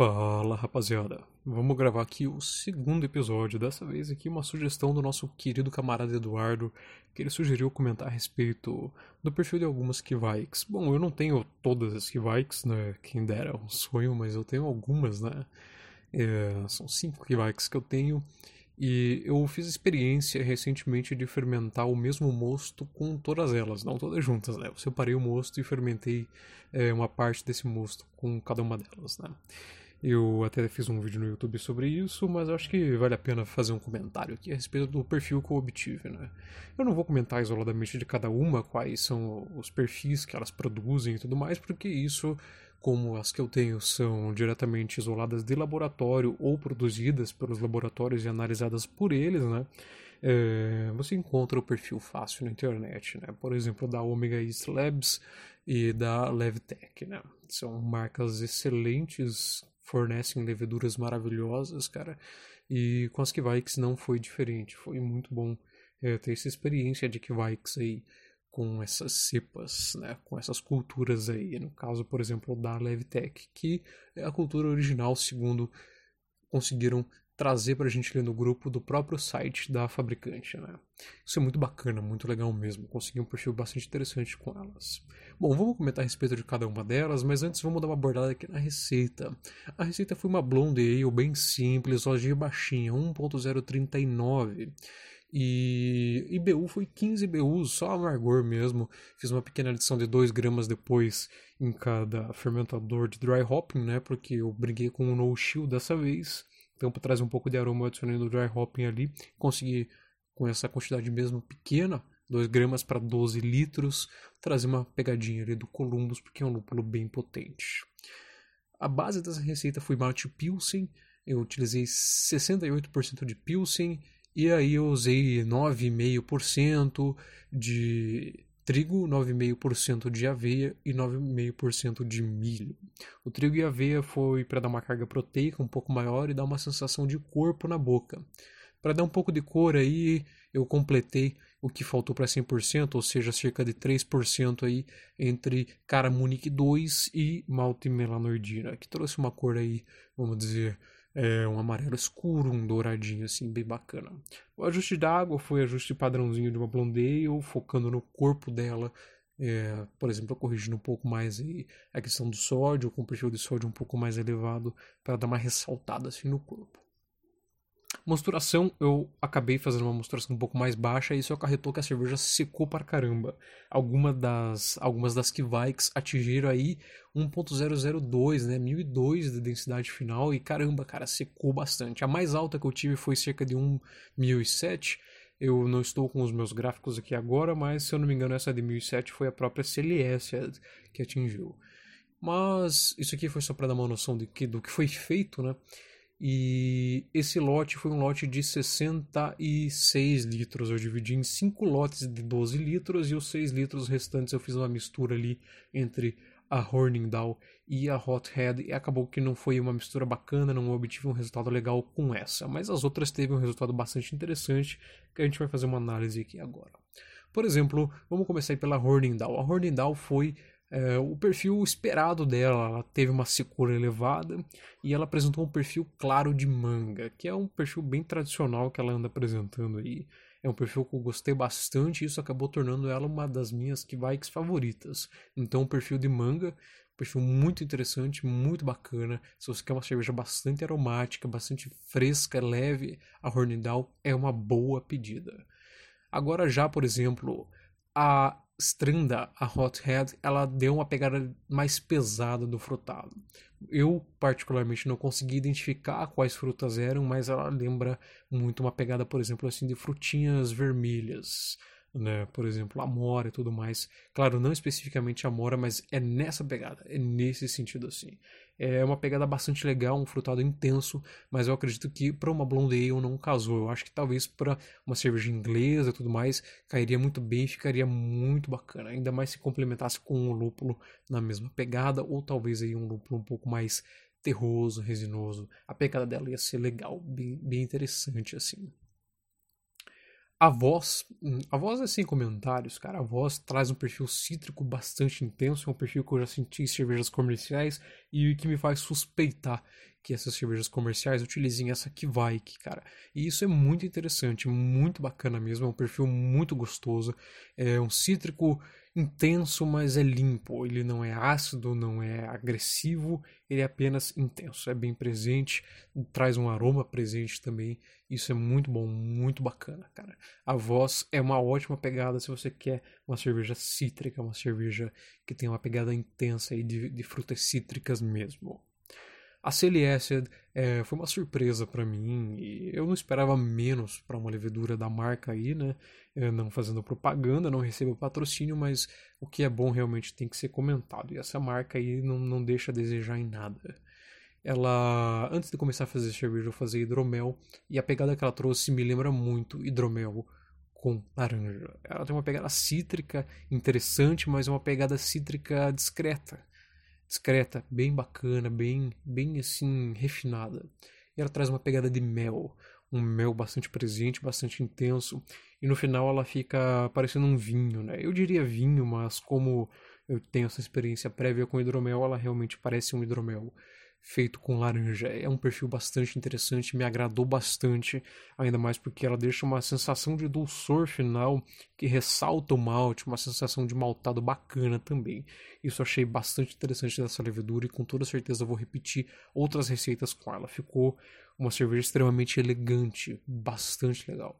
Fala rapaziada, vamos gravar aqui o segundo episódio. Dessa vez aqui uma sugestão do nosso querido camarada Eduardo, que ele sugeriu comentar a respeito do perfil de algumas Kivikes. Bom, eu não tenho todas as Kivikes, né? Quem dera, um sonho, mas eu tenho algumas, né? É, são cinco Kivikes que eu tenho. E eu fiz experiência recentemente de fermentar o mesmo mosto com todas elas, não todas juntas, né? Eu separei o mosto e fermentei é, uma parte desse mosto com cada uma delas, né? Eu até fiz um vídeo no YouTube sobre isso, mas acho que vale a pena fazer um comentário aqui a respeito do perfil que eu obtive, né? Eu não vou comentar isoladamente de cada uma quais são os perfis que elas produzem e tudo mais, porque isso, como as que eu tenho são diretamente isoladas de laboratório ou produzidas pelos laboratórios e analisadas por eles, né? É, você encontra o perfil fácil na internet, né? Por exemplo, da Omega East Labs e da Levtech, né? São marcas excelentes fornecem leveduras maravilhosas, cara. E com as Kvikes não foi diferente. Foi muito bom é, ter essa experiência de Kvikes aí com essas cepas, né, com essas culturas aí. No caso, por exemplo, da Levtech, que é a cultura original, segundo conseguiram trazer para a gente ler no grupo do próprio site da fabricante. Né? Isso é muito bacana, muito legal mesmo. Consegui um perfil bastante interessante com elas. Bom, vamos comentar a respeito de cada uma delas, mas antes vamos dar uma abordada aqui na receita. A receita foi uma Blonde Ale bem simples, loja baixinha, 1.039. E IBU foi 15 IBUs, só amargor mesmo. Fiz uma pequena adição de 2 gramas depois em cada fermentador de dry hopping, né? Porque eu briguei com o no chill dessa vez. Então, para trazer um pouco de aroma, eu adicionei no dry hopping ali. Consegui, com essa quantidade mesmo pequena, 2 gramas para 12 litros, trazer uma pegadinha ali do Columbus, porque é um lúpulo bem potente. A base dessa receita foi malte Pilsen. Eu utilizei 68% de Pilsen e aí eu usei 9,5% de trigo, 9,5% de aveia e 9,5% de milho. O trigo e a aveia foi para dar uma carga proteica um pouco maior e dar uma sensação de corpo na boca. Para dar um pouco de cor aí, eu completei o que faltou para 100%, ou seja, cerca de 3% aí entre Cara Munich 2 e Malte Melanordina, que trouxe uma cor aí, vamos dizer, é, um amarelo escuro, um douradinho assim, bem bacana. O ajuste da água foi ajuste padrãozinho de uma blonde ale, focando no corpo dela, é, por exemplo, corrigindo um pouco mais a questão do sódio, com o perfil de sódio um pouco mais elevado, para dar uma ressaltada assim no corpo. Mosturação, eu acabei fazendo uma mosturação um pouco mais baixa e isso acarretou que a cerveja secou para caramba. Alguma das, algumas das Kvikes atingiram aí 1.002, né, 1002 de densidade final e caramba, cara, secou bastante. A mais alta que eu tive foi cerca de 1007. Eu não estou com os meus gráficos aqui agora, mas se eu não me engano essa de 1007 foi a própria CLS que atingiu. Mas isso aqui foi só para dar uma noção de que, do que foi feito, né? E esse lote foi um lote de 66 litros. Eu dividi em 5 lotes de 12 litros e os 6 litros restantes eu fiz uma mistura ali entre a Horningdal e a Hothead e acabou que não foi uma mistura bacana, não obtive um resultado legal com essa, mas as outras teve um resultado bastante interessante que a gente vai fazer uma análise aqui agora. Por exemplo, vamos começar pela Horningdal. A Horningdal foi é, o perfil esperado dela, ela teve uma secura elevada e ela apresentou um perfil claro de manga, que é um perfil bem tradicional que ela anda apresentando aí. É um perfil que eu gostei bastante e isso acabou tornando ela uma das minhas Kvikes favoritas. Então, um perfil de manga, perfil muito interessante, muito bacana. Se você quer uma cerveja bastante aromática, bastante fresca, leve, a Hornidal é uma boa pedida. Agora já, por exemplo, a Stranda, a Hothead, ela deu uma pegada mais pesada do frutado. Eu, particularmente, não consegui identificar quais frutas eram, mas ela lembra muito uma pegada, por exemplo, assim, de frutinhas vermelhas, né? Por exemplo, amora e tudo mais. Claro, não especificamente amora, mas é nessa pegada, é nesse sentido assim. É uma pegada bastante legal, um frutado intenso, mas eu acredito que para uma blonde ale não casou. Eu acho que talvez para uma cerveja inglesa e tudo mais, cairia muito bem, ficaria muito bacana. Ainda mais se complementasse com um lúpulo na mesma pegada, ou talvez aí um lúpulo um pouco mais terroso, resinoso. A pegada dela ia ser legal, bem, bem interessante assim. A voz, hum, a voz é sem comentários, cara. A voz traz um perfil cítrico bastante intenso, é um perfil que eu já senti em cervejas comerciais e que me faz suspeitar que essas cervejas comerciais utilizem essa Kvaik, cara. E isso é muito interessante, muito bacana mesmo, é um perfil muito gostoso, é um cítrico intenso, mas é limpo. Ele não é ácido, não é agressivo, ele é apenas intenso, é bem presente, traz um aroma presente também. Isso é muito bom, muito bacana, cara. A voz é uma ótima pegada se você quer uma cerveja cítrica, uma cerveja que tem uma pegada intensa aí de, de frutas cítricas mesmo. A CLS é, foi uma surpresa para mim e eu não esperava menos para uma levedura da marca aí, né? Eu não fazendo propaganda, não recebo patrocínio, mas o que é bom realmente tem que ser comentado. E essa marca aí não, não deixa a desejar em nada. Ela, antes de começar a fazer cerveja, eu fazia hidromel e a pegada que ela trouxe me lembra muito hidromel com laranja. Ela tem uma pegada cítrica interessante, mas uma pegada cítrica discreta discreta, bem bacana, bem, bem assim, refinada. E ela traz uma pegada de mel, um mel bastante presente, bastante intenso. E no final ela fica parecendo um vinho, né? Eu diria vinho, mas como eu tenho essa experiência prévia com hidromel, ela realmente parece um hidromel feito com laranja. É um perfil bastante interessante, me agradou bastante, ainda mais porque ela deixa uma sensação de dulçor final que ressalta o malte, uma sensação de maltado bacana também. Isso achei bastante interessante dessa levedura e com toda certeza vou repetir outras receitas com ela. Ficou uma cerveja extremamente elegante, bastante legal.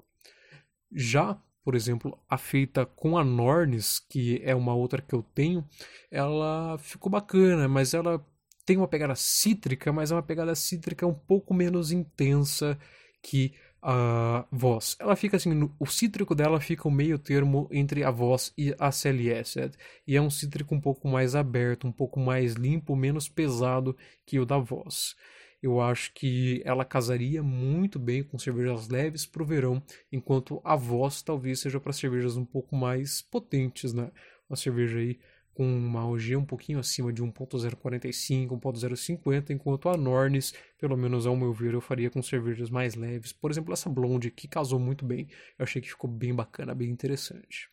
Já por exemplo, a feita com a Nornes, que é uma outra que eu tenho, ela ficou bacana, mas ela tem uma pegada cítrica, mas é uma pegada cítrica um pouco menos intensa que a voz. Ela fica assim, no, o cítrico dela fica o meio termo entre a voz e a CLS, e é um cítrico um pouco mais aberto, um pouco mais limpo, menos pesado que o da voz. Eu acho que ela casaria muito bem com cervejas leves para o verão, enquanto a voz talvez seja para cervejas um pouco mais potentes, né? Uma cerveja aí com uma OG um pouquinho acima de 1.045, 1.050, enquanto a Nornes, pelo menos ao meu ver, eu faria com cervejas mais leves. Por exemplo, essa Blonde que casou muito bem. Eu achei que ficou bem bacana, bem interessante.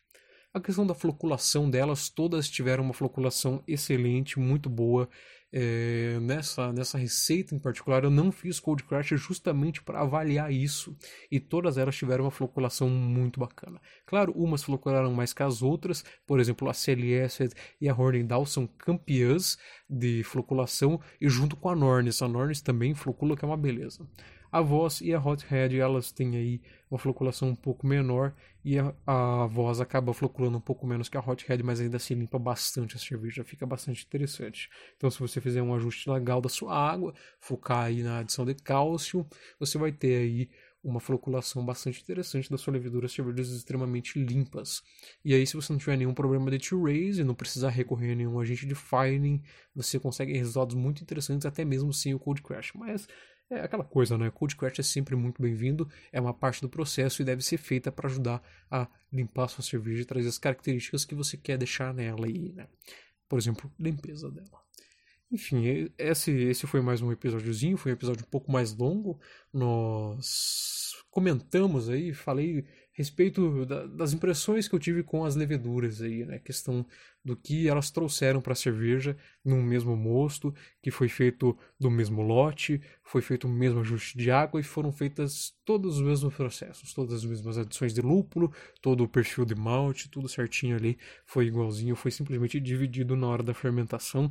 A questão da floculação delas, todas tiveram uma floculação excelente, muito boa. É, nessa, nessa receita em particular, eu não fiz Cold Crash justamente para avaliar isso. E todas elas tiveram uma floculação muito bacana. Claro, umas flocularam mais que as outras, por exemplo, a CLS e a Hornindal são campeãs de floculação, e junto com a Nornis. A Nornis também flocula, que é uma beleza. A voz e a Hothead elas têm aí uma floculação um pouco menor e a, a voz acaba floculando um pouco menos que a Hothead, mas ainda assim limpa bastante a cerveja, fica bastante interessante. Então se você fizer um ajuste legal da sua água, focar aí na adição de cálcio, você vai ter aí uma floculação bastante interessante da sua levedura, cervejas extremamente limpas. E aí, se você não tiver nenhum problema de T-Raise não precisar recorrer a nenhum agente de firing, você consegue resultados muito interessantes até mesmo sem o Cold Crash. Mas é aquela coisa, né? Cold Crash é sempre muito bem-vindo, é uma parte do processo e deve ser feita para ajudar a limpar a sua cerveja e trazer as características que você quer deixar nela aí, né? Por exemplo, limpeza dela. Enfim, esse, esse foi mais um episódiozinho, foi um episódio um pouco mais longo. Nós comentamos aí, falei respeito da, das impressões que eu tive com as leveduras aí, né? Questão do que elas trouxeram para a cerveja no mesmo mosto, que foi feito do mesmo lote, foi feito o mesmo ajuste de água e foram feitas todos os mesmos processos, todas as mesmas adições de lúpulo, todo o perfil de malte, tudo certinho ali, foi igualzinho, foi simplesmente dividido na hora da fermentação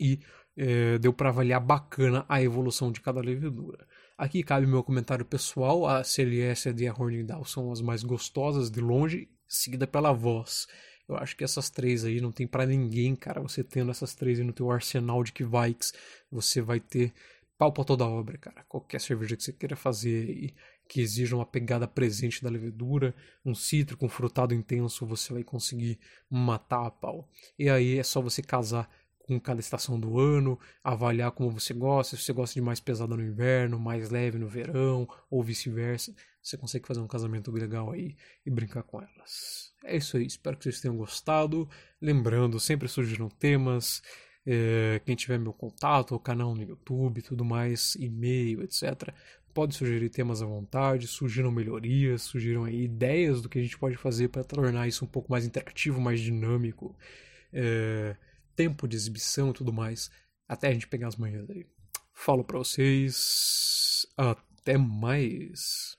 e é, deu para avaliar bacana a evolução de cada levedura. Aqui cabe meu comentário pessoal, a CLS e a Hornindal são as mais gostosas de longe, seguida pela voz. Eu acho que essas três aí não tem para ninguém, cara. Você tendo essas três aí no teu arsenal de Kvikes, você vai ter pau pra toda obra, cara. Qualquer cerveja que você queira fazer aí, que exija uma pegada presente da levedura, um cítrico, um frutado intenso, você vai conseguir matar a pau. E aí é só você casar com cada estação do ano, avaliar como você gosta, se você gosta de mais pesada no inverno, mais leve no verão, ou vice-versa. Você consegue fazer um casamento legal aí e brincar com elas. É isso aí, espero que vocês tenham gostado. Lembrando, sempre surgiram temas. É, quem tiver meu contato, o canal no YouTube, tudo mais, e-mail, etc pode sugerir temas à vontade, sugiram melhorias, sugiram aí ideias do que a gente pode fazer para tornar isso um pouco mais interativo, mais dinâmico, é, tempo de exibição e tudo mais, até a gente pegar as manhãs aí. Falo para vocês, até mais.